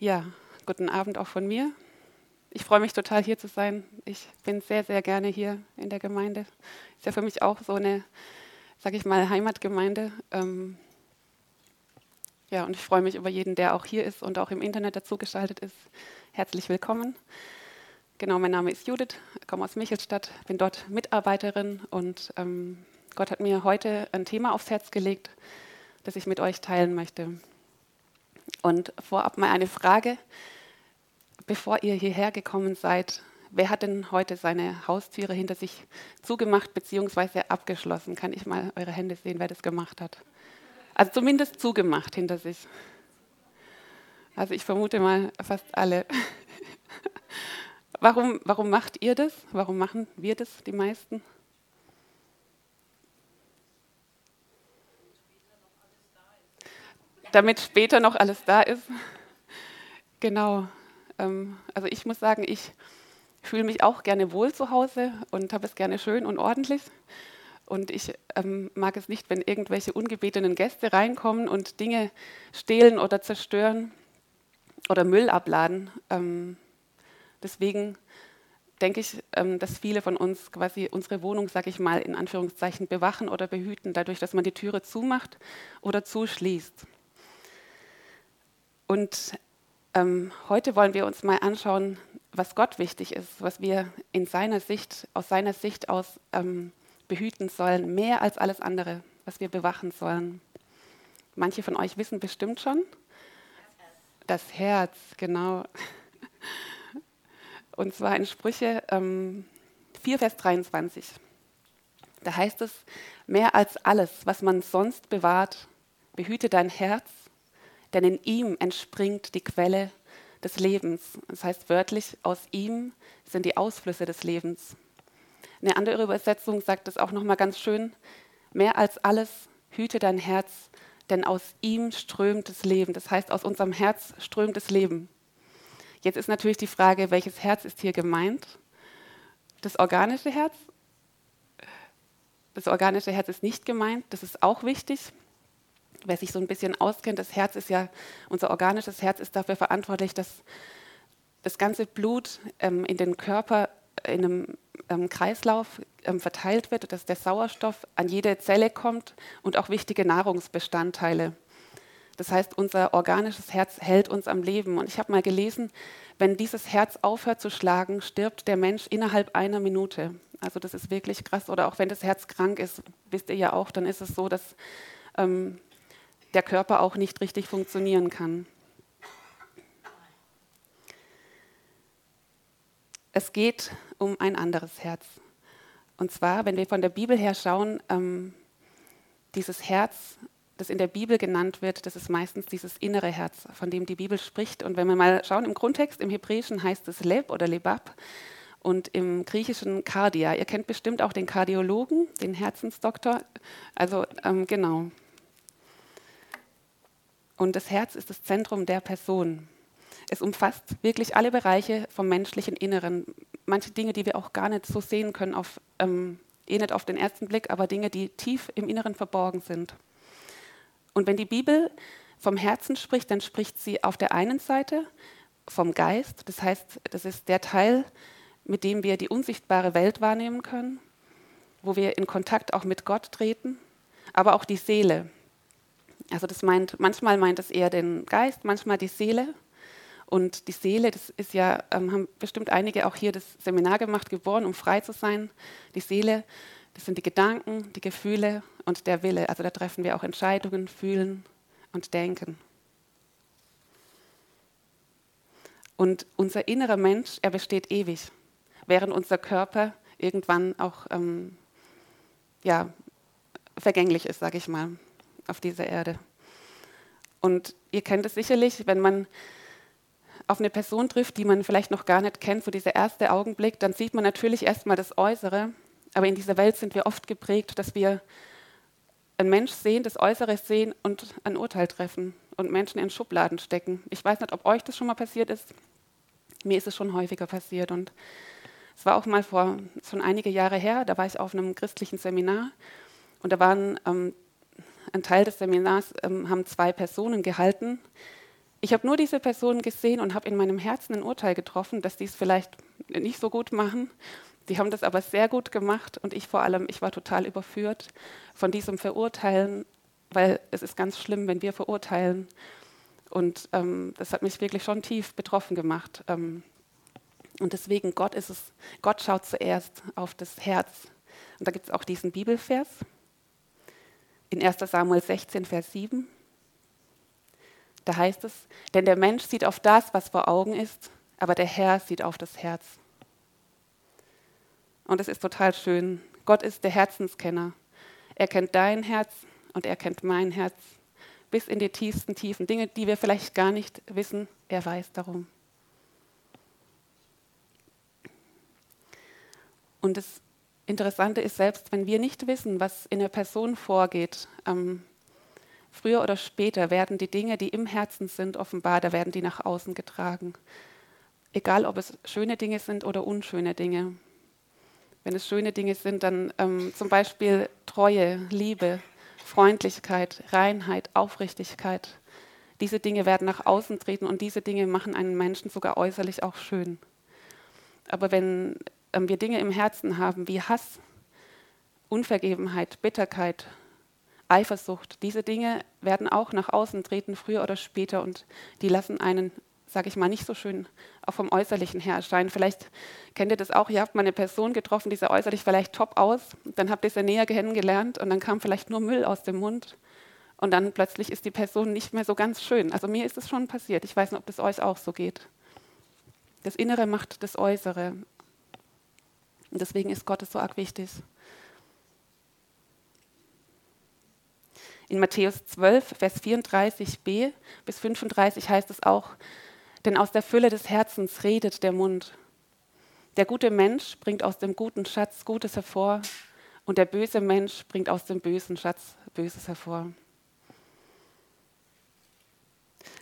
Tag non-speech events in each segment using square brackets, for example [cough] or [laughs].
Ja, guten Abend auch von mir. Ich freue mich total hier zu sein. Ich bin sehr, sehr gerne hier in der Gemeinde. Ist ja für mich auch so eine, sage ich mal, Heimatgemeinde. Ähm ja, und ich freue mich über jeden, der auch hier ist und auch im Internet dazugeschaltet ist. Herzlich willkommen. Genau, mein Name ist Judith, komme aus Michelstadt, bin dort Mitarbeiterin und ähm, Gott hat mir heute ein Thema aufs Herz gelegt, das ich mit euch teilen möchte. Und vorab mal eine Frage, bevor ihr hierher gekommen seid. Wer hat denn heute seine Haustüre hinter sich zugemacht bzw. abgeschlossen? Kann ich mal eure Hände sehen, wer das gemacht hat? Also zumindest zugemacht hinter sich. Also ich vermute mal fast alle. [laughs] Warum, warum macht ihr das? Warum machen wir das, die meisten? Damit später noch alles da ist. [laughs] Genau. Ähm, also ich muss sagen, ich fühle mich auch gerne wohl zu Hause und habe es gerne schön und ordentlich. Und ich ähm, mag es nicht, wenn irgendwelche ungebetenen Gäste reinkommen und Dinge stehlen oder zerstören oder Müll abladen. Ähm, deswegen denke ich, ähm, dass viele von uns quasi unsere Wohnung, sage ich mal, in Anführungszeichen bewachen oder behüten, dadurch, dass man die Türe zumacht oder zuschließt. Und ähm, heute wollen wir uns mal anschauen, was Gott wichtig ist, was wir in seiner Sicht, aus seiner Sicht aus ähm, behüten sollen, mehr als alles andere, was wir bewachen sollen. Manche von euch wissen bestimmt schon. Das Herz, genau. [laughs] Und zwar in Sprüche ähm, 4, Vers 23. Da heißt es, mehr als alles, was man sonst bewahrt, behüte dein Herz, denn in ihm entspringt die Quelle des Lebens. Das heißt wörtlich, aus ihm sind die Ausflüsse des Lebens. Eine andere Übersetzung sagt es auch nochmal ganz schön, mehr als alles hüte dein Herz, denn aus ihm strömt das Leben. Das heißt, aus unserem Herz strömt das Leben. Jetzt ist natürlich die Frage, welches Herz ist hier gemeint? Das organische Herz? Das organische Herz ist nicht gemeint, das ist auch wichtig. Wer sich so ein bisschen auskennt, das Herz ist ja, unser organisches Herz ist dafür verantwortlich, dass das ganze Blut ähm, in den Körper in einem ähm, Kreislauf ähm, verteilt wird, dass der Sauerstoff an jede Zelle kommt und auch wichtige Nahrungsbestandteile. Das heißt, unser organisches Herz hält uns am Leben. Und ich habe mal gelesen, wenn dieses Herz aufhört zu schlagen, stirbt der Mensch innerhalb einer Minute. Also das ist wirklich krass. Oder auch wenn das Herz krank ist, wisst ihr ja auch, dann ist es so, dass ähm, der Körper auch nicht richtig funktionieren kann. Es geht um ein anderes Herz. Und zwar, wenn wir von der Bibel her schauen, ähm, dieses Herz, das in der Bibel genannt wird, das ist meistens dieses innere Herz, von dem die Bibel spricht. Und wenn wir mal schauen, im Grundtext, im Hebräischen heißt es Leb oder Lebab und im Griechischen Kardia. Ihr kennt bestimmt auch den Kardiologen, den Herzensdoktor. Also ähm, genau, und das Herz ist das Zentrum der Person. Es umfasst wirklich alle Bereiche vom menschlichen Inneren. Manche Dinge, die wir auch gar nicht so sehen können, auf, ähm, eh nicht auf den ersten Blick, aber Dinge, die tief im Inneren verborgen sind. Und wenn die Bibel vom Herzen spricht, dann spricht sie auf der einen Seite vom Geist. Das heißt, das ist der Teil, mit dem wir die unsichtbare Welt wahrnehmen können, wo wir in Kontakt auch mit Gott treten, aber auch die Seele. Also das meint, manchmal meint es eher den Geist, manchmal die Seele. Und die Seele, das ist ja, ähm, haben bestimmt einige auch hier das Seminar gemacht, geboren, um frei zu sein. Die Seele, das sind die Gedanken, die Gefühle und der Wille. Also da treffen wir auch Entscheidungen, fühlen und denken. Und unser innerer Mensch, er besteht ewig, während unser Körper irgendwann auch ähm, ja, vergänglich ist, sage ich mal auf dieser Erde. Und ihr kennt es sicherlich, wenn man auf eine Person trifft, die man vielleicht noch gar nicht kennt, so dieser erste Augenblick, dann sieht man natürlich erstmal das Äußere. Aber in dieser Welt sind wir oft geprägt, dass wir einen Mensch sehen, das Äußere sehen und ein Urteil treffen und Menschen in Schubladen stecken. Ich weiß nicht, ob euch das schon mal passiert ist. Mir ist es schon häufiger passiert. Und es war auch mal vor schon einige Jahre her, da war ich auf einem christlichen Seminar und da waren ähm, ein Teil des Seminars ähm, haben zwei Personen gehalten, Ich habe nur diese Person gesehen und habe in meinem Herzen ein Urteil getroffen, dass die es vielleicht nicht so gut machen. Die haben das aber sehr gut gemacht und ich vor allem, ich war total überführt von diesem Verurteilen, weil es ist ganz schlimm, wenn wir verurteilen. Und ähm, das hat mich wirklich schon tief betroffen gemacht. Ähm, und deswegen, Gott ist es, Gott schaut zuerst auf das Herz. Und da gibt es auch diesen Bibelvers in 1 Samuel 16, Vers 7. Da heißt es, denn der Mensch sieht auf das, was vor Augen ist, aber der Herr sieht auf das Herz. Und es ist total schön. Gott ist der Herzenskenner. Er kennt dein Herz und er kennt mein Herz bis in die tiefsten Tiefen. Dinge, die wir vielleicht gar nicht wissen, er weiß darum. Und das Interessante ist, selbst wenn wir nicht wissen, was in der Person vorgeht, ähm, früher oder später werden die Dinge, die im Herzen sind, offenbar, da werden die nach außen getragen. Egal, ob es schöne Dinge sind oder unschöne Dinge. Wenn es schöne Dinge sind, dann ähm, zum Beispiel Treue, Liebe, Freundlichkeit, Reinheit, Aufrichtigkeit. Diese Dinge werden nach außen treten und diese Dinge machen einen Menschen sogar äußerlich auch schön. Aber wenn wir Dinge im Herzen haben wie Hass, Unvergebenheit, Bitterkeit, Eifersucht, diese Dinge werden auch nach außen treten, früher oder später, und die lassen einen, sage ich mal, nicht so schön auch vom Äußerlichen her erscheinen. Vielleicht kennt ihr das auch, ihr habt mal eine Person getroffen, die sah äußerlich vielleicht top aus, dann habt ihr sie näher kennengelernt und dann kam vielleicht nur Müll aus dem Mund und dann plötzlich ist die Person nicht mehr so ganz schön. Also mir ist es schon passiert, ich weiß nicht, ob das euch auch so geht. Das Innere macht das Äußere. Und deswegen ist Gott so arg wichtig. In Matthäus 12, Vers 34b bis 35 heißt es auch, denn aus der Fülle des Herzens redet der Mund. Der gute Mensch bringt aus dem guten Schatz Gutes hervor und der böse Mensch bringt aus dem bösen Schatz Böses hervor.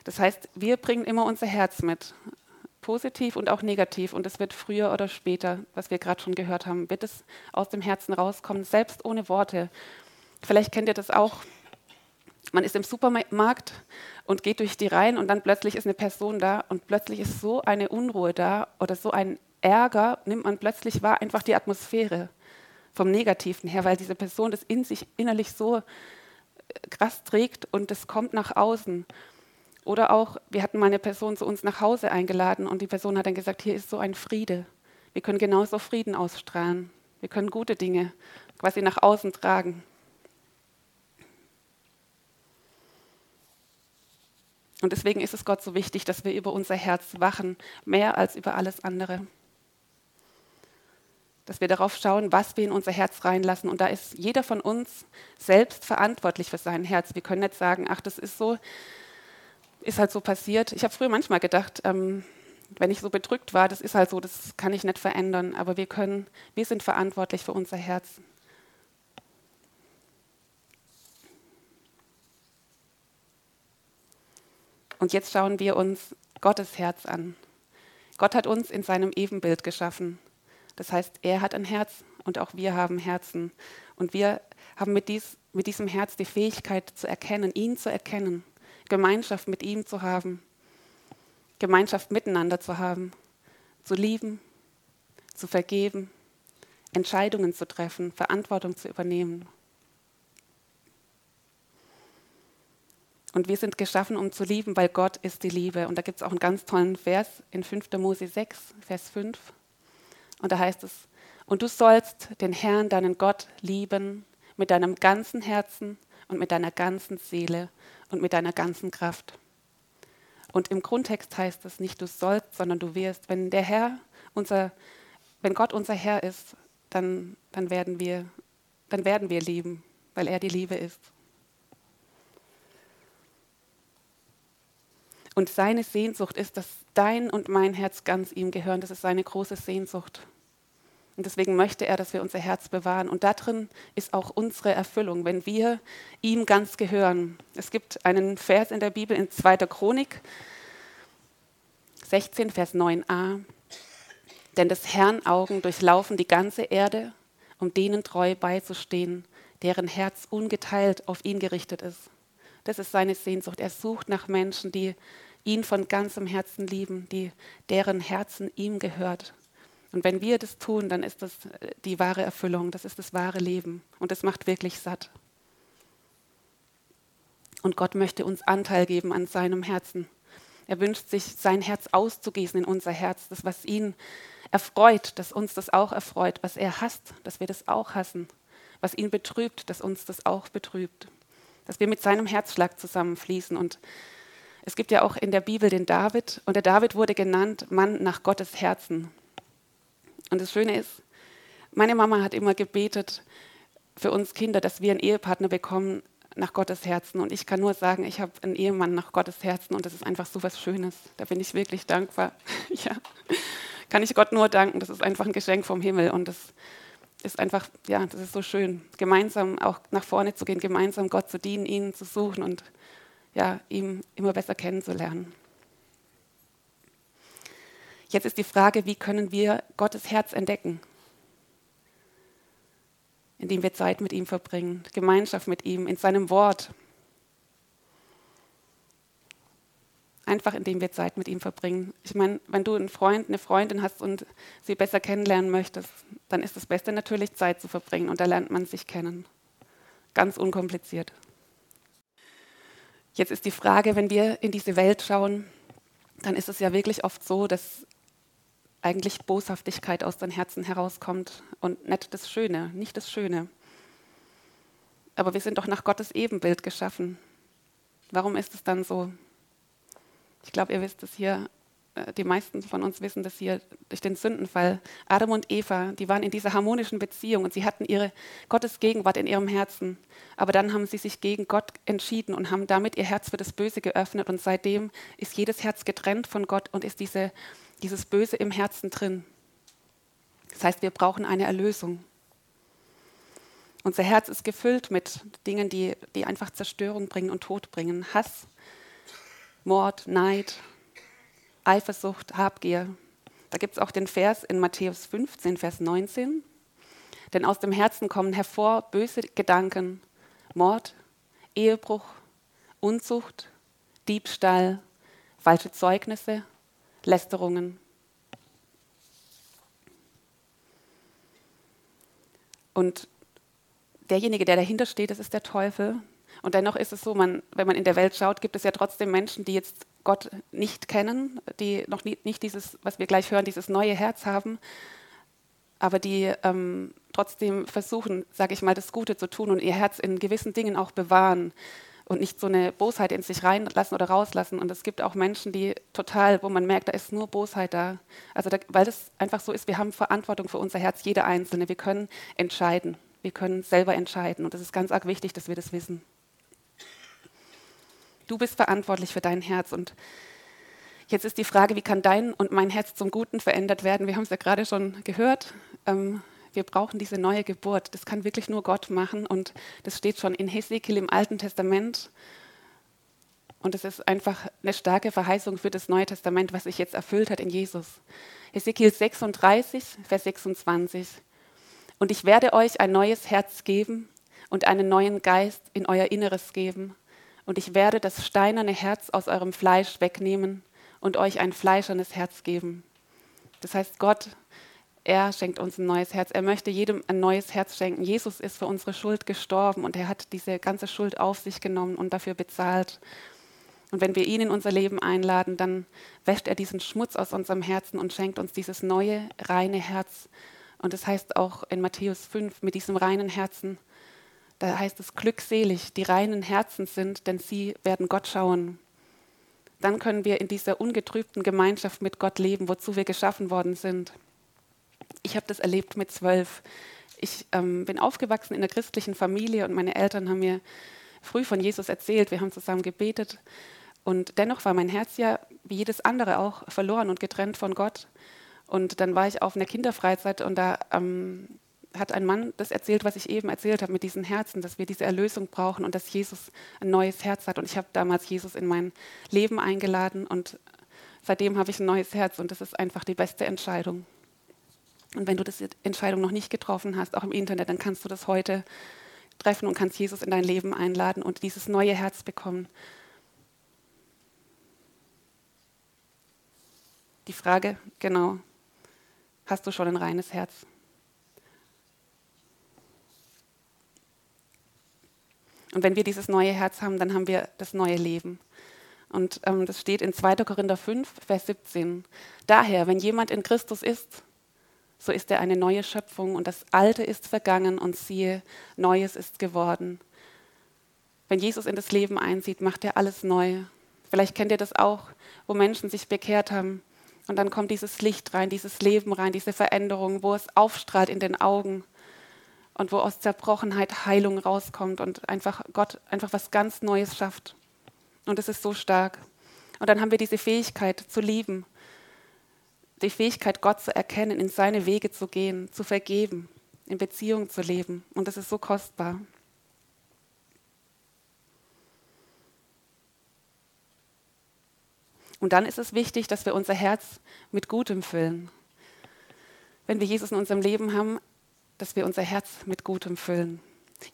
Das heißt, wir bringen immer unser Herz mit positiv und auch negativ. Und es wird früher oder später, was wir gerade schon gehört haben, wird es aus dem Herzen rauskommen, selbst ohne Worte. Vielleicht kennt ihr das auch. Man ist im Supermarkt und geht durch die Reihen und dann plötzlich ist eine Person da und plötzlich ist so eine Unruhe da oder so ein Ärger, nimmt man plötzlich wahr, einfach die Atmosphäre vom Negativen her, weil diese Person das in sich innerlich so äh, krass trägt und es kommt nach außen. Oder auch, wir hatten mal eine Person zu uns nach Hause eingeladen und die Person hat dann gesagt, hier ist so ein Friede. Wir können genauso Frieden ausstrahlen. Wir können gute Dinge quasi nach außen tragen. Und deswegen ist es Gott so wichtig, dass wir über unser Herz wachen, mehr als über alles andere. Dass wir darauf schauen, was wir in unser Herz reinlassen. Und da ist jeder von uns selbst verantwortlich für sein Herz. Wir können nicht sagen, ach, das ist so, ist halt so passiert. Ich habe früher manchmal gedacht, ähm, wenn ich so bedrückt war, das ist halt so, das kann ich nicht verändern. Aber wir können, wir sind verantwortlich für unser Herz. Und jetzt schauen wir uns Gottes Herz an. Gott hat uns in seinem Ebenbild geschaffen. Das heißt, er hat ein Herz und auch wir haben Herzen. Und wir haben mit, dies, mit diesem Herz die Fähigkeit zu erkennen, ihn zu erkennen. Gemeinschaft mit ihm zu haben, Gemeinschaft miteinander zu haben, zu lieben, zu vergeben, Entscheidungen zu treffen, Verantwortung zu übernehmen. Und wir sind geschaffen, um zu lieben, weil Gott ist die Liebe. Und da gibt es auch einen ganz tollen Vers in 5. Mose 6, Vers 5. Und da heißt es, und du sollst den Herrn, deinen Gott, lieben mit deinem ganzen Herzen und mit deiner ganzen Seele und mit deiner ganzen Kraft. Und im Grundtext heißt es nicht du sollst, sondern du wirst. Wenn der Herr unser, wenn Gott unser Herr ist, dann, dann, werden wir, dann werden wir lieben, weil er die Liebe ist. Und seine Sehnsucht ist, dass dein und mein Herz ganz ihm gehören. Das ist seine große Sehnsucht. Und deswegen möchte er, dass wir unser Herz bewahren. Und darin ist auch unsere Erfüllung, wenn wir ihm ganz gehören. Es gibt einen Vers in der Bibel in 2. Chronik 16, Vers 9a. Denn des Herrn Augen durchlaufen die ganze Erde, um denen treu beizustehen, deren Herz ungeteilt auf ihn gerichtet ist. Das ist seine Sehnsucht. Er sucht nach Menschen, die, ihn von ganzem Herzen lieben, die, deren Herzen ihm gehört. Und wenn wir das tun, dann ist das äh, die wahre Erfüllung, das ist das wahre Leben und es macht wirklich satt. Und Gott möchte uns Anteil geben an seinem Herzen. Er wünscht sich, sein Herz auszugießen in unser Herz, das, was ihn erfreut, dass uns das auch erfreut, was er hasst, dass wir das auch hassen, was ihn betrübt, dass uns das auch betrübt, dass wir mit seinem Herzschlag zusammenfließen. Und es gibt ja auch in der Bibel den David, und der David wurde genannt Mann nach Gottes Herzen. Und das Schöne ist, meine Mama hat immer gebetet für uns Kinder, dass wir einen Ehepartner bekommen nach Gottes Herzen. Und ich kann nur sagen, ich habe einen Ehemann nach Gottes Herzen und das ist einfach so was Schönes. Da bin ich wirklich dankbar. [laughs] ja kann ich Gott nur danken. Das ist einfach ein Geschenk vom Himmel und das ist einfach, ja, das ist so schön, gemeinsam auch nach vorne zu gehen, gemeinsam Gott zu dienen, ihn zu suchen und ja, ihm immer besser kennenzulernen. Jetzt ist die Frage, wie können wir Gottes Herz entdecken? Indem wir Zeit mit ihm verbringen, Gemeinschaft mit ihm, in seinem Wort, einfach indem wir Zeit mit ihm verbringen. Ich meine, wenn du einen Freund, eine Freundin hast und sie besser kennenlernen möchtest, dann ist das Beste natürlich Zeit zu verbringen und da lernt man sich kennen. Ganz unkompliziert. Jetzt ist die Frage, wenn wir in diese Welt schauen, dann ist es ja wirklich oft so, dass eigentlich Boshaftigkeit aus deinem Herzen herauskommt und nicht das Schöne, nicht das Schöne. Aber wir sind doch nach Gottes Ebenbild geschaffen. Warum ist es dann so? Ich glaube, ihr wisst es hier, äh, die meisten von uns wissen das hier durch den Sündenfall. Adam und Eva, die waren in dieser harmonischen Beziehung und sie hatten ihre Gottes Gegenwart in ihrem Herzen. Aber dann haben sie sich gegen Gott entschieden und haben damit ihr Herz für das Böse geöffnet. Und seitdem ist jedes Herz getrennt von Gott und ist diese, dieses Böse im Herzen drin. Das heißt, wir brauchen eine Erlösung. Unser Herz ist gefüllt mit Dingen, die, die einfach Zerstörung bringen und Tod bringen. Hass, Mord, Neid, Eifersucht, Habgier. Da gibt es auch den Vers in Matthäus 15, Vers 19. Denn aus dem Herzen kommen hervor böse Gedanken, Mord, Ehebruch, Unzucht, Diebstahl, falsche Zeugnisse, Lästerungen. Und derjenige, der dahinter steht, das ist der Teufel, und dennoch ist es so, man, wenn man in der Welt schaut, gibt es ja trotzdem Menschen, die jetzt Gott nicht kennen, die noch nie, nicht dieses, was wir gleich hören, dieses neue Herz haben, aber die ähm, trotzdem versuchen, sage ich mal, das Gute zu tun und ihr Herz in gewissen Dingen auch bewahren und nicht so eine Bosheit in sich reinlassen oder rauslassen. Und es gibt auch Menschen, die total, wo man merkt, da ist nur Bosheit da. Also da, weil das einfach so ist, wir haben Verantwortung für unser Herz, jeder Einzelne. Wir können entscheiden. Wir können selber entscheiden. Und das ist ganz arg wichtig, dass wir das wissen. Du bist verantwortlich für dein Herz. Und jetzt ist die Frage, wie kann dein und mein Herz zum Guten verändert werden? Wir haben es ja gerade schon gehört. Ähm, wir brauchen diese neue Geburt. Das kann wirklich nur Gott machen. Und das steht schon in Hesekiel im Alten Testament. Und es ist einfach eine starke Verheißung für das Neue Testament, was sich jetzt erfüllt hat in Jesus. Hesekiel 36, Vers 26. Und ich werde euch ein neues Herz geben und einen neuen Geist in euer Inneres geben und ich werde das steinerne Herz aus eurem Fleisch wegnehmen und euch ein fleischernes Herz geben. Das heißt, Gott, er schenkt uns ein neues Herz. Er möchte jedem ein neues Herz schenken. Jesus ist für unsere Schuld gestorben und er hat diese ganze Schuld auf sich genommen und dafür bezahlt. Und wenn wir ihn in unser Leben einladen, dann wäscht er diesen Schmutz aus unserem Herzen und schenkt uns dieses neue, reine Herz. Und das heißt auch in Matthäus 5, mit diesem reinen Herzen da heißt es glückselig, die reinen Herzen sind, denn sie werden Gott schauen. Dann können wir in dieser ungetrübten Gemeinschaft mit Gott leben, wozu wir geschaffen worden sind. Ich habe das erlebt mit zwölf. Ich ähm, bin aufgewachsen in einer christlichen Familie und meine Eltern haben mir früh von Jesus erzählt. Wir haben zusammen gebetet. Und dennoch war mein Herz ja, wie jedes andere auch, verloren und getrennt von Gott. Und dann war ich auf einer Kinderfreizeit und da ähm, hat ein Mann das erzählt, was ich eben erzählt habe mit diesen Herzen, dass wir diese Erlösung brauchen und dass Jesus ein neues Herz hat. Und ich habe damals Jesus in mein Leben eingeladen und seitdem habe ich ein neues Herz und das ist einfach die beste Entscheidung. Und wenn du diese Entscheidung noch nicht getroffen hast, auch im Internet, dann kannst du das heute treffen und kannst Jesus in dein Leben einladen und dieses neue Herz bekommen. die Frage, genau, hast du schon ein reines Herz? Und wenn wir dieses neue Herz haben, dann haben wir das neue Leben. Und ähm, das steht in 2. Korinther 5, Vers 17. Daher, wenn jemand in Christus ist, so ist er eine neue Schöpfung und das Alte ist vergangen und siehe, Neues ist geworden. Wenn Jesus in das Leben einzieht, macht er alles neu. Vielleicht kennt ihr das auch, wo Menschen sich bekehrt haben und dann kommt dieses Licht rein, dieses Leben rein, diese Veränderung, wo es aufstrahlt in den Augen und wo aus Zerbrochenheit Heilung rauskommt und einfach Gott einfach was ganz Neues schafft. Und es ist so stark. Und dann haben wir diese Fähigkeit zu lieben, die Fähigkeit, Gott zu erkennen, in seine Wege zu gehen, zu vergeben, in Beziehung zu leben. Und das ist so kostbar. Und dann ist es wichtig, dass wir unser Herz mit Gutem füllen. Wenn wir Jesus in unserem Leben haben, dass wir unser Herz mit Gutem füllen.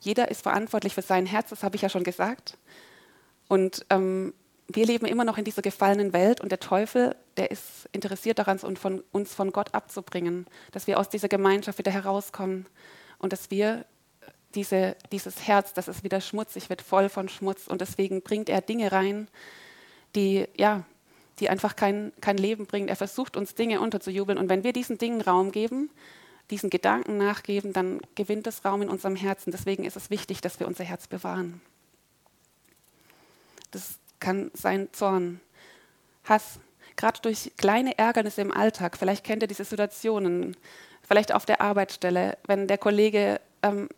Jeder ist verantwortlich für sein Herz, das habe ich ja schon gesagt. Und ähm, wir leben immer noch in dieser gefallenen Welt und der Teufel, der ist interessiert daran, uns von Gott abzubringen, dass wir aus dieser Gemeinschaft wieder herauskommen und dass wir diese, dieses Herz, dass es wieder schmutzig wird, voll von Schmutz und deswegen bringt er Dinge rein, die, ja, die einfach kein, kein Leben bringen. Er versucht uns Dinge unterzujubeln und wenn wir diesen Dingen Raum geben, diesen Gedanken nachgeben, dann gewinnt es Raum in unserem Herzen. Deswegen ist es wichtig, dass wir unser Herz bewahren. Das kann sein Zorn, Hass, gerade durch kleine Ärgernisse im Alltag. Vielleicht kennt ihr diese Situationen, vielleicht auf der Arbeitsstelle, wenn der Kollege ähm,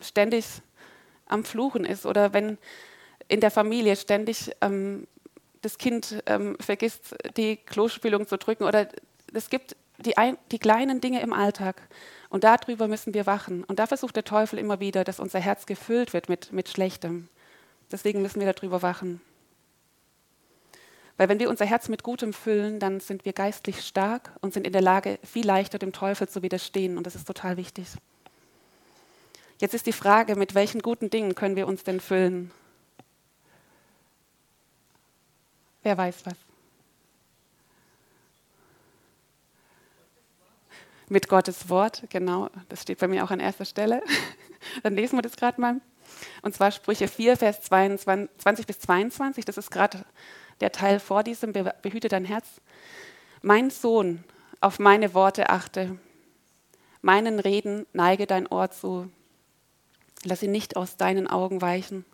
ständig am Fluchen ist oder wenn in der Familie ständig ähm, das Kind ähm, vergisst, die Klospülung zu drücken oder es gibt die, ein, die kleinen Dinge im Alltag. Und darüber müssen wir wachen. Und da versucht der Teufel immer wieder, dass unser Herz gefüllt wird mit, mit Schlechtem. Deswegen müssen wir darüber wachen. Weil wenn wir unser Herz mit Gutem füllen, dann sind wir geistlich stark und sind in der Lage, viel leichter dem Teufel zu widerstehen. Und das ist total wichtig. Jetzt ist die Frage, mit welchen guten Dingen können wir uns denn füllen? Wer weiß was? Mit Gottes Wort, genau, das steht bei mir auch an erster Stelle. [laughs] Dann lesen wir das gerade mal. Und zwar Sprüche 4, Vers 22, 20 bis 22, das ist gerade der Teil vor diesem, behüte dein Herz. Mein Sohn, auf meine Worte achte, meinen Reden neige dein Ohr zu. Lass sie nicht aus deinen Augen weichen.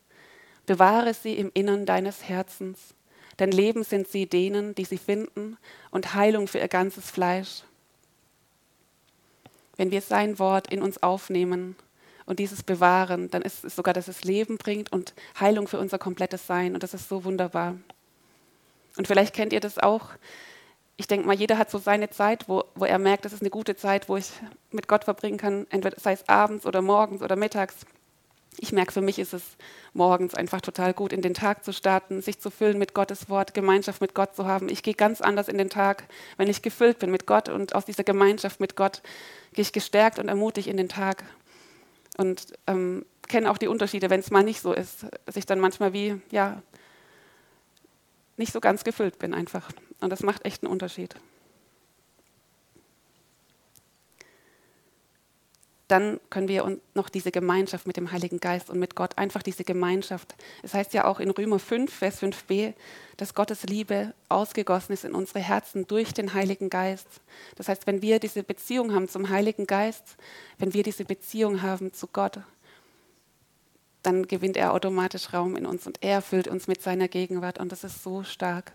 Bewahre sie im Innern deines Herzens denn Leben sind sie denen, die sie finden, und Heilung für ihr ganzes Fleisch. Wenn wir sein Wort in uns aufnehmen und dieses bewahren, dann ist es sogar, dass es Leben bringt und Heilung für unser komplettes Sein. Und das ist so wunderbar. Und vielleicht kennt ihr das auch. Ich denke mal, jeder hat so seine Zeit, wo, wo er merkt, das ist eine gute Zeit, wo ich mit Gott verbringen kann, entweder sei es abends oder morgens oder mittags. Ich merke, für mich ist es morgens einfach total gut, in den Tag zu starten, sich zu füllen mit Gottes Wort, Gemeinschaft mit Gott zu haben. Ich gehe ganz anders in den Tag, wenn ich gefüllt bin mit Gott und aus dieser Gemeinschaft mit Gott gehe ich gestärkt und ermutigt in den Tag. Und ähm, kenne auch die Unterschiede, wenn es mal nicht so ist, dass ich dann manchmal wie, ja, nicht so ganz gefüllt bin einfach. Und das macht echt einen Unterschied. dann können wir noch diese Gemeinschaft mit dem Heiligen Geist und mit Gott, einfach diese Gemeinschaft. Es heißt ja auch in Römer 5, Vers 5b, dass Gottes Liebe ausgegossen ist in unsere Herzen durch den Heiligen Geist. Das heißt, wenn wir diese Beziehung haben zum Heiligen Geist, wenn wir diese Beziehung haben zu Gott, dann gewinnt er automatisch Raum in uns und er füllt uns mit seiner Gegenwart und das ist so stark.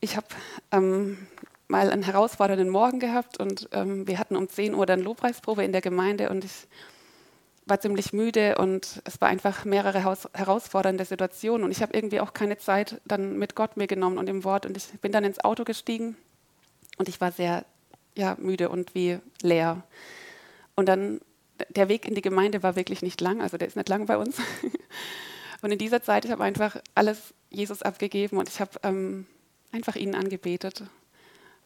Ich habe ähm, mal einen herausfordernden Morgen gehabt und ähm, wir hatten um 10 Uhr dann Lobpreisprobe in der Gemeinde und ich war ziemlich müde und es war einfach mehrere herausfordernde Situationen und ich habe irgendwie auch keine Zeit dann mit Gott mir genommen und im Wort und ich bin dann ins Auto gestiegen und ich war sehr ja, müde und wie leer. Und dann, der Weg in die Gemeinde war wirklich nicht lang, also der ist nicht lang bei uns. [laughs] Und in dieser Zeit, ich habe einfach alles Jesus abgegeben und ich habe ähm, einfach ihn angebetet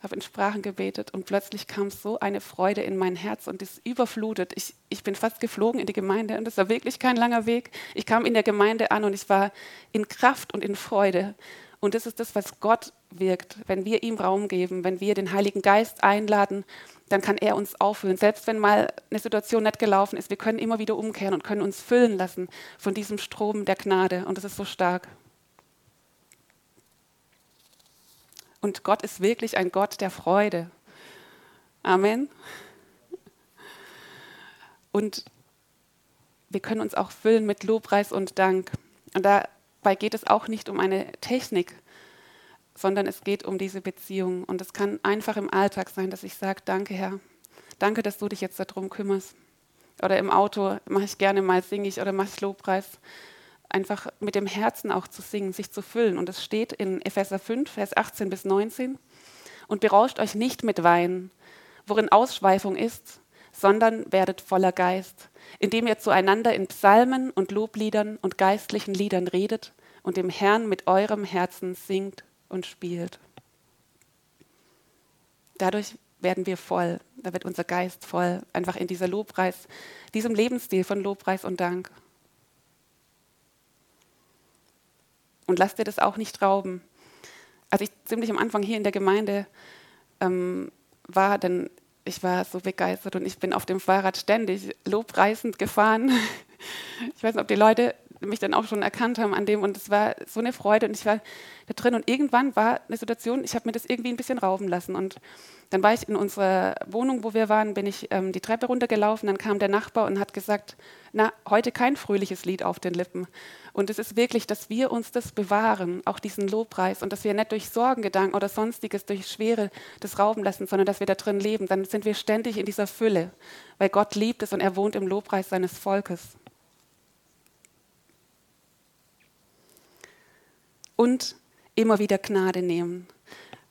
habe in Sprachen gebetet und plötzlich kam so eine Freude in mein Herz und es überflutet. Ich, ich bin fast geflogen in die Gemeinde und es war wirklich kein langer Weg. Ich kam in der Gemeinde an und ich war in Kraft und in Freude. Und das ist das, was Gott wirkt. Wenn wir ihm Raum geben, wenn wir den Heiligen Geist einladen, dann kann er uns auffüllen. Selbst wenn mal eine Situation nicht gelaufen ist, wir können immer wieder umkehren und können uns füllen lassen von diesem Strom der Gnade. Und das ist so stark. Und Gott ist wirklich ein Gott der Freude. Amen. Und wir können uns auch füllen mit Lobpreis und Dank. Und dabei geht es auch nicht um eine Technik, sondern es geht um diese Beziehung. Und es kann einfach im Alltag sein, dass ich sage, danke Herr, danke, dass du dich jetzt darum kümmerst. Oder im Auto mache ich gerne mal, singe ich oder mache ich Lobpreis. Einfach mit dem Herzen auch zu singen, sich zu füllen. Und es steht in Epheser 5, Vers 18 bis 19. Und berauscht euch nicht mit Wein, worin Ausschweifung ist, sondern werdet voller Geist, indem ihr zueinander in Psalmen und Lobliedern und geistlichen Liedern redet und dem Herrn mit eurem Herzen singt und spielt. Dadurch werden wir voll, da wird unser Geist voll, einfach in dieser Lobpreis, diesem Lebensstil von Lobpreis und Dank. Und lasst dir das auch nicht rauben. Als ich ziemlich am Anfang hier in der Gemeinde ähm, war, dann ich war so begeistert und ich bin auf dem Fahrrad ständig lobpreisend gefahren. [laughs] Ich weiß nicht, ob die Leute mich dann auch schon erkannt haben an dem und es war so eine Freude und ich war da drin und irgendwann war eine Situation, ich habe mir das irgendwie ein bisschen rauben lassen und dann war ich in unserer Wohnung, wo wir waren, bin ich ähm, die Treppe runtergelaufen, dann kam der Nachbar und hat gesagt, na, heute kein fröhliches Lied auf den Lippen. Und es ist wirklich, dass wir uns das bewahren, auch diesen Lobpreis und dass wir nicht durch Sorgengedanken oder sonstiges, durch Schwere das rauben lassen, sondern dass wir da drin leben. Dann sind wir ständig in dieser Fülle, weil Gott liebt es und er wohnt im Lobpreis seines Volkes. Und immer wieder Gnade nehmen.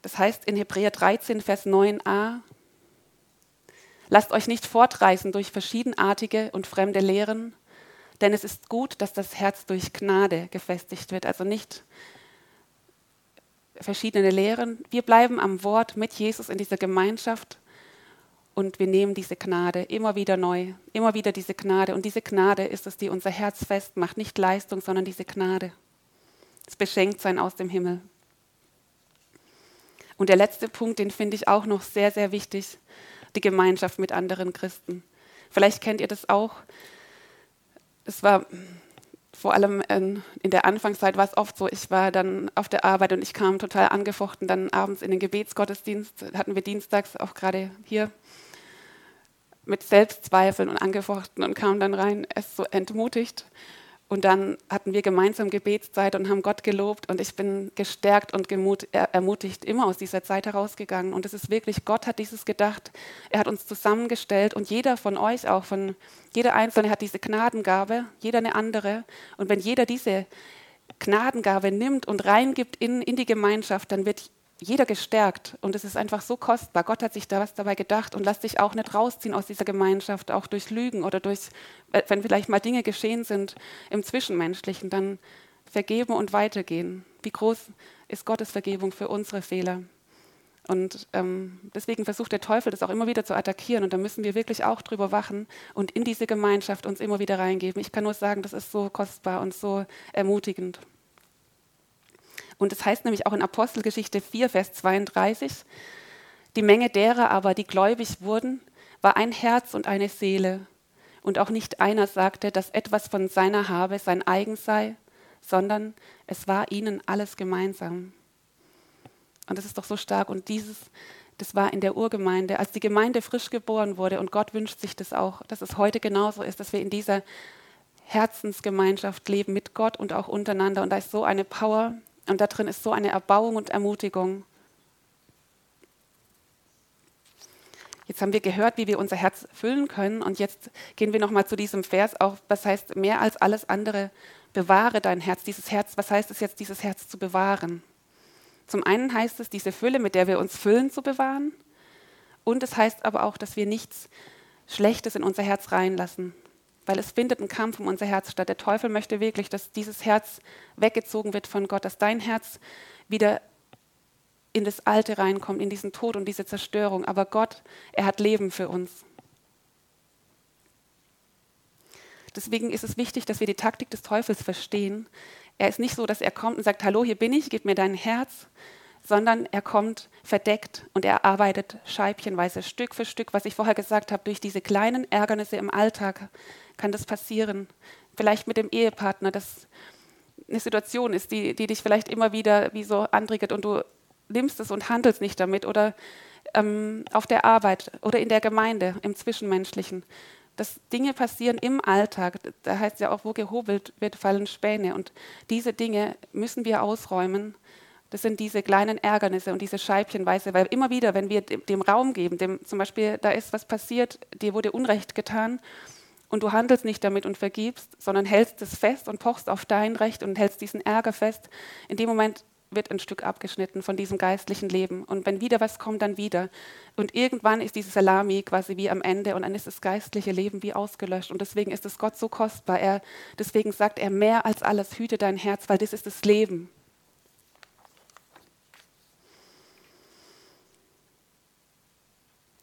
Das heißt in Hebräer 13, Vers 9a, lasst euch nicht fortreißen durch verschiedenartige und fremde Lehren, denn es ist gut, dass das Herz durch Gnade gefestigt wird, also nicht verschiedene Lehren. Wir bleiben am Wort mit Jesus in dieser Gemeinschaft und wir nehmen diese Gnade immer wieder neu, immer wieder diese Gnade. Und diese Gnade ist es, die unser Herz festmacht, nicht Leistung, sondern diese Gnade. Das Beschenktsein aus dem Himmel. Und der letzte Punkt, den finde ich auch noch sehr, sehr wichtig, die Gemeinschaft mit anderen Christen. Vielleicht kennt ihr das auch. Es war vor allem in, der Anfangszeit war es oft so, ich war dann auf der Arbeit und ich kam total angefochten, dann abends in den Gebetsgottesdienst, hatten wir dienstags auch gerade hier mit Selbstzweifeln und angefochten und kam dann rein, es so entmutigt und dann hatten wir gemeinsam Gebetszeit und haben Gott gelobt und ich bin gestärkt und ermutigt immer aus dieser Zeit herausgegangen. Und es ist wirklich, Gott hat dieses gedacht. Er hat uns zusammengestellt und jeder von euch auch, von jeder Einzelne hat diese Gnadengabe, jeder eine andere. Und wenn jeder diese Gnadengabe nimmt und reingibt in, in die Gemeinschaft, dann wird jeder gestärkt und es ist einfach so kostbar. Gott hat sich da was dabei gedacht und lass dich auch nicht rausziehen aus dieser Gemeinschaft, auch durch Lügen oder durch, wenn vielleicht mal Dinge geschehen sind im Zwischenmenschlichen, dann vergeben und weitergehen. Wie groß ist Gottes Vergebung für unsere Fehler? Und ähm, deswegen versucht der Teufel das auch immer wieder zu attackieren und da müssen wir wirklich auch drüber wachen und in diese Gemeinschaft uns immer wieder reingeben. Ich kann nur sagen, das ist so kostbar und so ermutigend. Und das heißt nämlich auch in Apostelgeschichte 4, Vers 32, die Menge derer aber, die gläubig wurden, war ein Herz und eine Seele. Und auch nicht einer sagte, dass etwas von seiner Habe sein eigen sei, sondern es war ihnen alles gemeinsam. Und das ist doch so stark. Und dieses, das war in der Urgemeinde, als die Gemeinde frisch geboren wurde. Und Gott wünscht sich das auch, dass es heute genauso ist, dass wir in dieser Herzensgemeinschaft leben mit Gott und auch untereinander. Und da ist so eine Power, und da drin ist so eine Erbauung und Ermutigung. Jetzt haben wir gehört, wie wir unser Herz füllen können. Und jetzt gehen wir nochmal zu diesem Vers auch, was heißt mehr als alles andere, bewahre dein Herz. Dieses Herz, was heißt es jetzt, dieses Herz zu bewahren? Zum einen heißt es, diese Fülle, mit der wir uns füllen, zu bewahren. Und es heißt aber auch, dass wir nichts Schlechtes in unser Herz reinlassen weil es findet ein Kampf um unser Herz statt. Der Teufel möchte wirklich, dass dieses Herz weggezogen wird von Gott, dass dein Herz wieder in das Alte reinkommt, in diesen Tod und diese Zerstörung. Aber Gott, er hat Leben für uns. Deswegen ist es wichtig, dass wir die Taktik des Teufels verstehen. Er ist nicht so, dass er kommt und sagt, hallo, hier bin ich, gib mir dein Herz, sondern er kommt verdeckt und er arbeitet scheibchenweise, Stück für Stück, was ich vorher gesagt habe, durch diese kleinen Ärgernisse im Alltag kann das passieren. Vielleicht mit dem Ehepartner, dass eine Situation ist, die, die dich vielleicht immer wieder wie so antriggert und du nimmst es und handelst nicht damit oder ähm, auf der Arbeit oder in der Gemeinde, im Zwischenmenschlichen. Dass Dinge passieren im Alltag, da heißt ja auch, wo gehobelt wird, fallen Späne. Und diese Dinge müssen wir ausräumen. Das sind diese kleinen Ärgernisse und diese Scheibchenweise, weil immer wieder, wenn wir dem Raum geben, dem, zum Beispiel, da ist was passiert, dir wurde Unrecht getan und du handelst nicht damit und vergibst, sondern hältst es fest und pochst auf dein Recht und hältst diesen Ärger fest, in dem Moment wird ein Stück abgeschnitten von diesem geistlichen Leben. Und wenn wieder was kommt, dann wieder. Und irgendwann ist dieses Salami quasi wie am Ende und dann ist das geistliche Leben wie ausgelöscht. Und deswegen ist es Gott so kostbar. Er, deswegen sagt er mehr als alles, hüte dein Herz, weil das ist das Leben.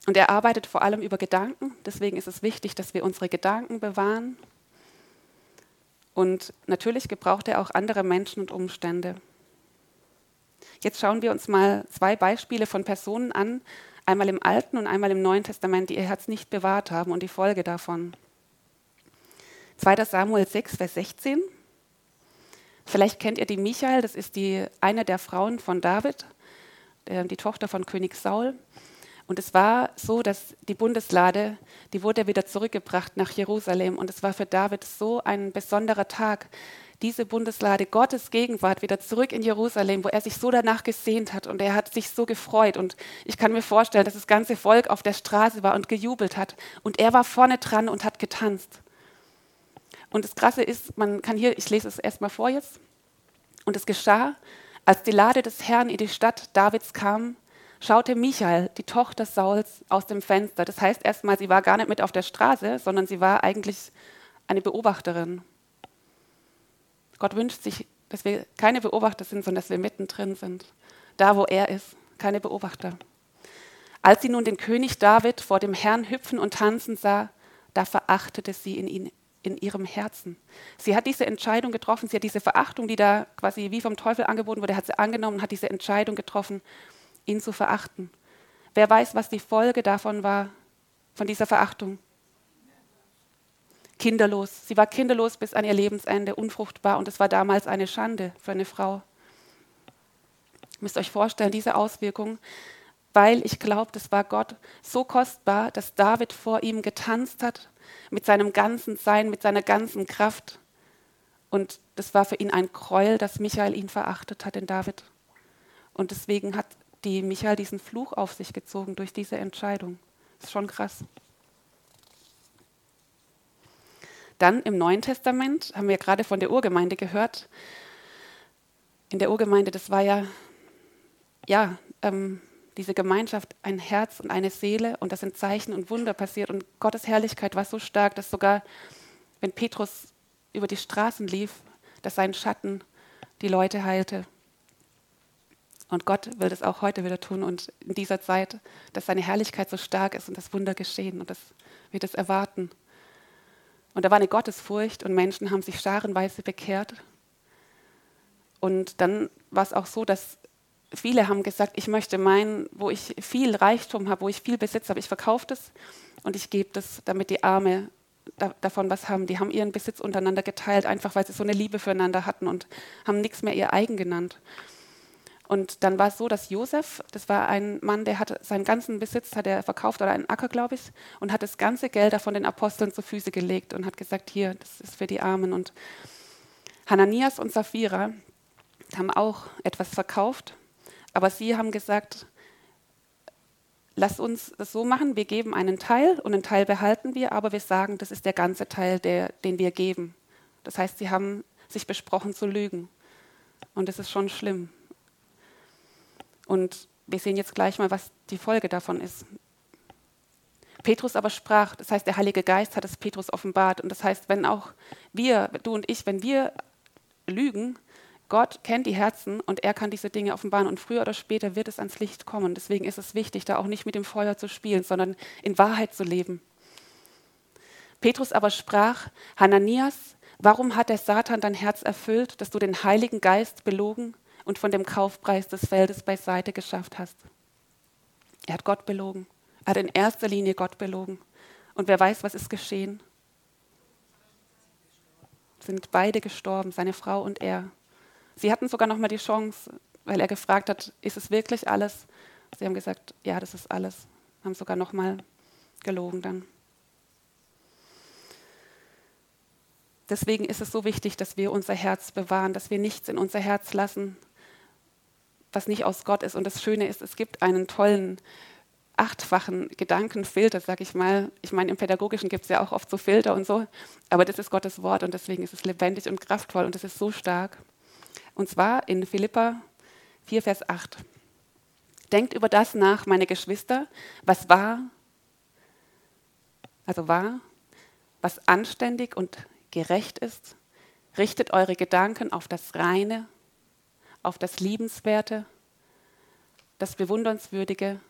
Und er arbeitet vor allem über Gedanken. Deswegen ist es wichtig, dass wir unsere Gedanken bewahren. Und natürlich gebraucht er auch andere Menschen und Umstände. Jetzt schauen wir uns mal zwei Beispiele von Personen an, einmal im Alten und einmal im Neuen Testament, die ihr Herz nicht bewahrt haben und die Folge davon. 2. Samuel 6, Vers 16. Vielleicht kennt ihr die Michael, das ist die, eine der Frauen von David, die Tochter von König Saul. Und es war so, dass die Bundeslade, die wurde wieder zurückgebracht nach Jerusalem. Und es war für David so ein besonderer Tag, diese Bundeslade Gottes Gegenwart wieder zurück in Jerusalem, wo er sich so danach gesehnt hat und er hat sich so gefreut. Und ich kann mir vorstellen, dass das ganze Volk auf der Straße war und gejubelt hat. Und er war vorne dran und hat getanzt. Und das Krasse ist, man kann hier, ich lese es erstmal vor jetzt. Und es geschah, als die Lade des Herrn in die Stadt Davids kam, schaute Michael, die Tochter Sauls, aus dem Fenster. Das heißt erstmal, sie war gar nicht mit auf der Straße, sondern sie war eigentlich eine Beobachterin. Gott wünscht sich, dass wir keine Beobachter sind, sondern dass wir mittendrin sind. Da, wo er ist, keine Beobachter. Als sie nun den König David vor dem Herrn hüpfen und tanzen sah, da verachtete sie in, ihn, in ihrem Herzen. Sie hat diese Entscheidung getroffen, sie hat diese Verachtung, die da quasi wie vom Teufel angeboten wurde, hat sie angenommen hat diese Entscheidung getroffen, ihn zu verachten. Wer weiß, was die Folge davon war, von dieser Verachtung? kinderlos. Sie war kinderlos bis an ihr Lebensende, unfruchtbar und es war damals eine Schande für eine Frau. Ihr müsst euch vorstellen, diese Auswirkung, weil ich glaube, das war Gott so kostbar, dass David vor ihm getanzt hat, mit seinem ganzen Sein, mit seiner ganzen Kraft. Und das war für ihn ein Gräuel, dass Michael ihn verachtet hat, den David. Und deswegen hat die Michael diesen Fluch auf sich gezogen durch diese Entscheidung. Das ist schon krass. Dann im Neuen Testament haben wir gerade von der Urgemeinde gehört. In der Urgemeinde, das war ja, ja, ähm, diese Gemeinschaft, ein Herz und eine Seele und das sind Zeichen und Wunder passiert und Gottes Herrlichkeit war so stark, dass sogar, wenn Petrus über die Straßen lief, dass sein Schatten die Leute heilte. Und Gott will das auch heute wieder tun und in dieser Zeit, dass seine Herrlichkeit so stark ist und das Wunder geschehen und dass wir das erwarten. Und da war eine Gottesfurcht und Menschen haben sich scharenweise bekehrt. Und dann war es auch so, dass viele haben gesagt, ich möchte meinen, wo ich viel Reichtum habe, wo ich viel Besitz habe, ich verkaufe das und ich gebe das, damit die Arme da, davon was haben. Die haben ihren Besitz untereinander geteilt, einfach weil sie so eine Liebe füreinander hatten und haben nichts mehr ihr eigen genannt. Und dann war es so, dass Josef, das war ein Mann, der hat seinen ganzen Besitz hat er verkauft oder einen Acker, glaube ich, und hat das ganze Geld davon den Aposteln zu Füße gelegt und hat gesagt, hier, das ist für die Armen. Und Hananias und Sapphira haben auch etwas verkauft, aber sie haben gesagt, lass uns das so machen, wir geben einen Teil und einen Teil behalten wir, aber wir sagen, das ist der ganze Teil, der, den wir geben. Das heißt, sie haben sich besprochen zu lügen. Und das ist schon schlimm. Und wir sehen jetzt gleich mal, was die Folge davon ist. Petrus aber sprach, das heißt, der Heilige Geist hat es Petrus offenbart. Und das heißt, wenn auch wir, du und ich, wenn wir lügen, Gott kennt die Herzen und er kann diese Dinge offenbaren. Und früher oder später wird es ans Licht kommen. Deswegen ist es wichtig, da auch nicht mit dem Feuer zu spielen, sondern in Wahrheit zu leben. Petrus aber sprach, Hananias, Warum hat der Satan dein Herz erfüllt, dass du den Heiligen Geist belogen und von dem Kaufpreis des Feldes beiseite geschafft hast? Er hat Gott belogen. Er hat in erster Linie Gott belogen. Und wer weiß, was ist geschehen? Sind beide gestorben, seine Frau und er. Sie hatten sogar noch mal die Chance, weil er gefragt hat, ist es wirklich alles? Sie haben gesagt, ja, das ist alles. Haben sogar noch mal gelogen dann. Deswegen ist es so wichtig, dass wir unser Herz bewahren, dass wir nichts in unser Herz lassen, was nicht aus Gott ist. Und das Schöne ist, es gibt einen tollen achtfachen Gedankenfilter, sag ich mal. Ich meine, im Pädagogischen gibt es ja auch oft so Filter und so, aber das ist Gottes Wort und deswegen ist es lebendig und kraftvoll und es ist so stark. Und zwar in Philippa 4, Vers 8. Denkt über das nach, meine Geschwister, was war, also war, was anständig und gerecht ist. Richtet eure Gedanken auf das Reine, auf das Liebenswerte, das Bewundernswürdige,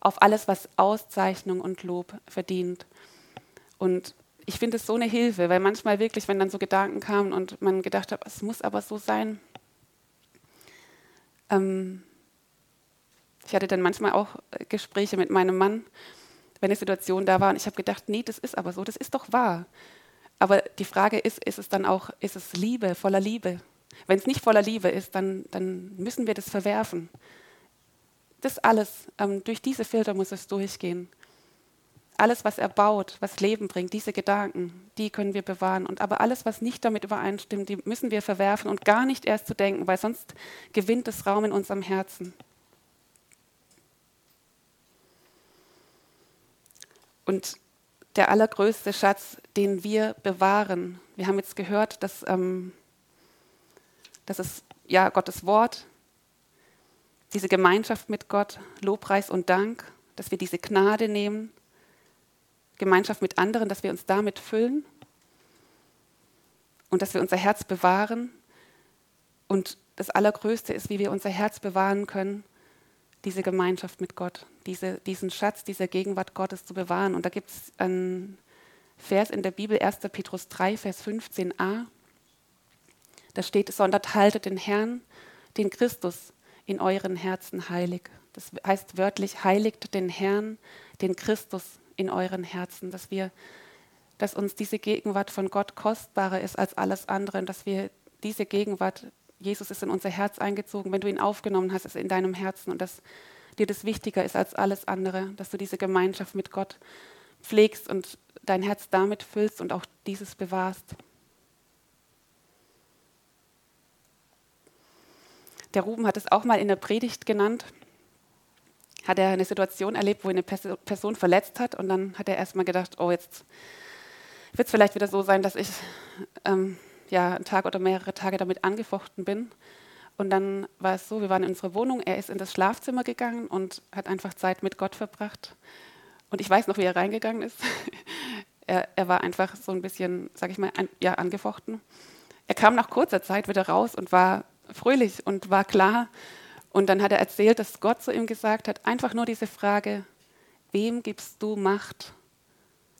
auf alles, was Auszeichnung und Lob verdient. Und ich finde es so eine Hilfe, weil manchmal wirklich, wenn dann so Gedanken kamen und man gedacht hat, es muss aber so sein. Ähm ich hatte dann manchmal auch Gespräche mit meinem Mann, wenn eine Situation da war und ich habe gedacht, nee, das ist aber so, das ist doch wahr. Aber die Frage ist, ist es dann auch, ist es Liebe, voller Liebe? Wenn es nicht voller Liebe ist, dann, dann müssen wir das verwerfen. Das alles, ähm, durch diese Filter muss es durchgehen. Alles, was er baut, was Leben bringt, diese Gedanken, die können wir bewahren. Und aber alles, was nicht damit übereinstimmt, die müssen wir verwerfen und gar nicht erst zu denken, weil sonst gewinnt es Raum in unserem Herzen. Und der allergrößte Schatz, den wir bewahren, wir haben jetzt gehört, dass, ähm, dass es ja Gottes Wort, diese Gemeinschaft mit Gott, Lobpreis und Dank, dass wir diese Gnade nehmen, Gemeinschaft mit anderen, dass wir uns damit füllen und dass wir unser Herz bewahren. Und das Allergrößte ist, wie wir unser Herz bewahren können, diese Gemeinschaft mit Gott, diese, diesen Schatz, diese Gegenwart Gottes zu bewahren. Und da gibt es einen Vers in der Bibel, 1. Petrus 3, Vers 15a. Da steht, sondert haltet den Herrn, den Christus, in euren Herzen heilig. Das heißt wörtlich, heiligt den Herrn, den Christus in euren Herzen, dass wir, dass uns diese Gegenwart von Gott kostbarer ist als alles andere und dass wir diese Gegenwart, Jesus ist in unser Herz eingezogen, wenn du ihn aufgenommen hast, ist in deinem Herzen und dass dir das wichtiger ist als alles andere, dass du diese Gemeinschaft mit Gott pflegst und dein Herz damit füllst und auch dieses bewahrst. Der Ruben hat es auch mal in der Predigt genannt. Hat er eine Situation erlebt, wo eine Person verletzt hat und dann hat er erstmal gedacht, oh, jetzt wird es vielleicht wieder so sein, dass ich ähm, ja, einen Tag oder mehrere Tage damit angefochten bin. Und dann war es so, wir waren in unserer Wohnung, er ist in das Schlafzimmer gegangen und hat einfach Zeit mit Gott verbracht. Und ich weiß noch, wie er reingegangen ist. [laughs] er, er, war einfach so ein bisschen, sag ich mal, an, ja, angefochten. Er kam nach kurzer Zeit wieder raus und war fröhlich und war klar. Und dann hat er erzählt, dass Gott zu ihm gesagt hat, einfach nur diese Frage, wem gibst du Macht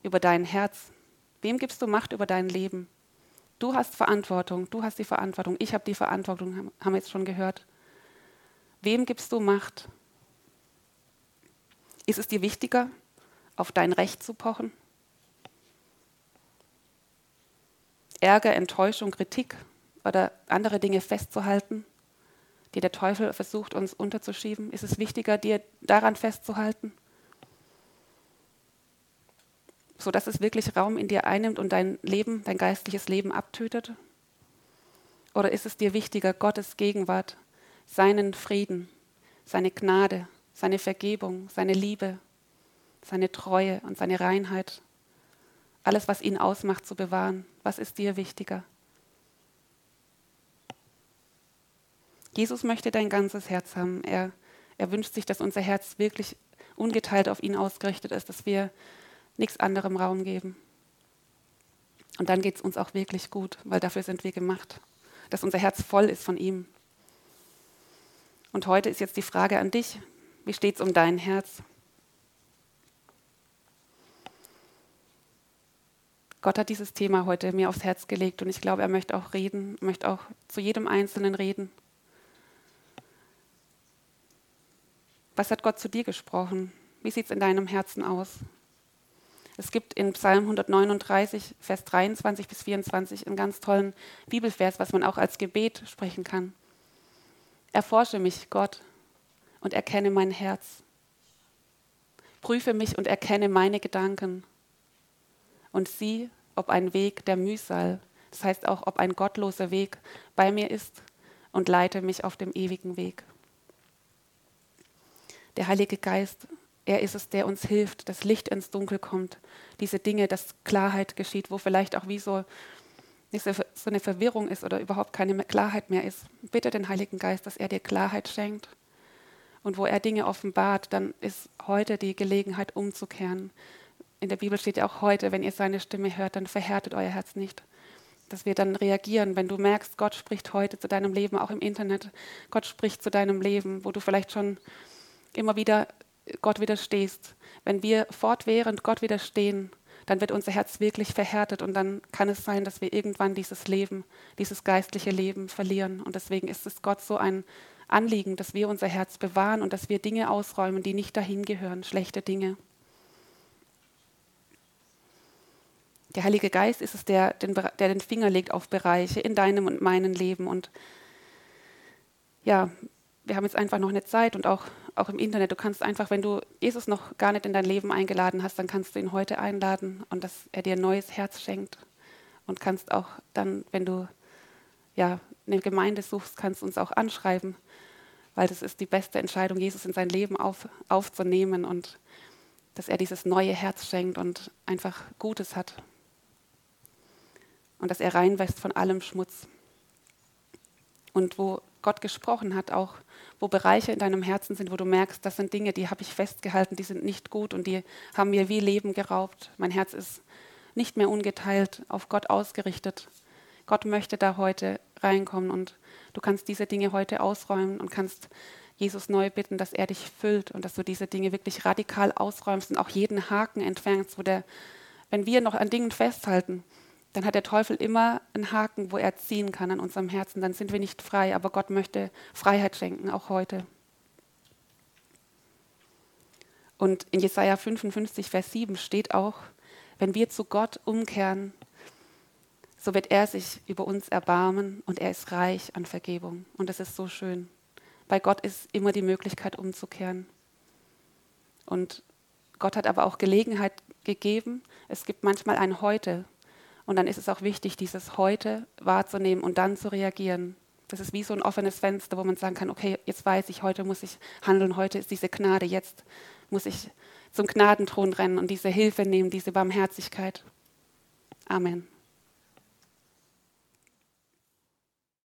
über dein Herz? Wem gibst du Macht über dein Leben? Du hast Verantwortung, du hast die Verantwortung, ich habe die Verantwortung, haben wir jetzt schon gehört. Wem gibst du Macht? Ist es dir wichtiger, auf dein Recht zu pochen? Ärger, Enttäuschung, Kritik oder andere Dinge festzuhalten, die der Teufel versucht, uns unterzuschieben? Ist es wichtiger, dir daran festzuhalten? Sodass es wirklich Raum in dir einnimmt und dein Leben, dein geistliches Leben abtötet? Oder ist es dir wichtiger, Gottes Gegenwart, seinen Frieden, seine Gnade, seine Vergebung, seine Liebe, seine Treue und seine Reinheit, alles, was ihn ausmacht, zu bewahren? Was ist dir wichtiger? Jesus möchte dein ganzes Herz haben. Er, er wünscht sich, dass unser Herz wirklich ungeteilt auf ihn ausgerichtet ist, dass wir nichts anderem Raum geben. Und dann geht es uns auch wirklich gut, weil dafür sind wir gemacht, dass unser Herz voll ist von ihm. Und heute ist jetzt die Frage an dich, wie steht es um dein Herz? Gott hat dieses Thema heute mir aufs Herz gelegt und ich glaube, er möchte auch reden, möchte auch zu jedem Einzelnen reden. Was hat Gott zu dir gesprochen? Wie sieht es in deinem Herzen aus? Es gibt in Psalm 139, Vers 23 bis 24 einen ganz tollen Bibelvers, was man auch als Gebet sprechen kann. Erforsche mich, Gott, und erkenne mein Herz. Prüfe mich und erkenne meine Gedanken. Und sieh, ob ein Weg der Mühsal, das heißt auch, ob ein gottloser Weg bei mir ist und leite mich auf dem ewigen Weg. Der Heilige Geist er ist es, der uns hilft, dass Licht ins Dunkel kommt, diese Dinge, dass Klarheit geschieht, wo vielleicht auch wie so, so eine Verwirrung ist oder überhaupt keine Klarheit mehr ist. Bitte den Heiligen Geist, dass er dir Klarheit schenkt. Und wo er Dinge offenbart, dann ist heute die Gelegenheit umzukehren. In der Bibel steht ja auch heute, wenn ihr seine Stimme hört, dann verhärtet euer Herz nicht. Dass wir dann reagieren, wenn du merkst, Gott spricht heute zu deinem Leben, auch im Internet. Gott spricht zu deinem Leben, wo du vielleicht schon immer wieder Gott widerstehst, wenn wir fortwährend Gott widerstehen, dann wird unser Herz wirklich verhärtet und dann kann es sein, dass wir irgendwann dieses Leben, dieses geistliche Leben verlieren. Und deswegen ist es Gott so ein Anliegen, dass wir unser Herz bewahren und dass wir Dinge ausräumen, die nicht dahin gehören, schlechte Dinge. Der Heilige Geist ist es, der den, der den Finger legt auf Bereiche in deinem und meinem Leben. Und ja, wir haben jetzt einfach noch eine Zeit und auch auch im Internet. Du kannst einfach, wenn du Jesus noch gar nicht in dein Leben eingeladen hast, dann kannst du ihn heute einladen und dass er dir ein neues Herz schenkt. Und kannst auch dann, wenn du ja, eine Gemeinde suchst, kannst du uns auch anschreiben, weil das ist die beste Entscheidung, Jesus in sein Leben auf, aufzunehmen und dass er dieses neue Herz schenkt und einfach Gutes hat. Und dass er reinwässt von allem Schmutz. Und wo Gott gesprochen hat, auch wo Bereiche in deinem Herzen sind, wo du merkst, das sind Dinge, die habe ich festgehalten, die sind nicht gut und die haben mir wie Leben geraubt. Mein Herz ist nicht mehr ungeteilt, auf Gott ausgerichtet. Gott möchte da heute reinkommen und du kannst diese Dinge heute ausräumen und kannst Jesus neu bitten, dass er dich füllt und dass du diese Dinge wirklich radikal ausräumst und auch jeden Haken entfernst, wo der, wenn wir noch an Dingen festhalten, dann hat der Teufel immer einen Haken, wo er ziehen kann an unserem Herzen. Dann sind wir nicht frei, aber Gott möchte Freiheit schenken, auch heute. Und in Jesaja 55, Vers 7 steht auch, wenn wir zu Gott umkehren, so wird er sich über uns erbarmen und er ist reich an Vergebung. Und das ist so schön. Bei Gott ist immer die Möglichkeit umzukehren. Und Gott hat aber auch Gelegenheit gegeben. Es gibt manchmal ein Heute, und dann ist es auch wichtig, dieses heute wahrzunehmen und dann zu reagieren. Das ist wie so ein offenes Fenster, wo man sagen kann, okay, jetzt weiß ich, heute muss ich handeln, heute ist diese Gnade, jetzt muss ich zum Gnadenthron rennen und diese Hilfe nehmen, diese Barmherzigkeit. Amen.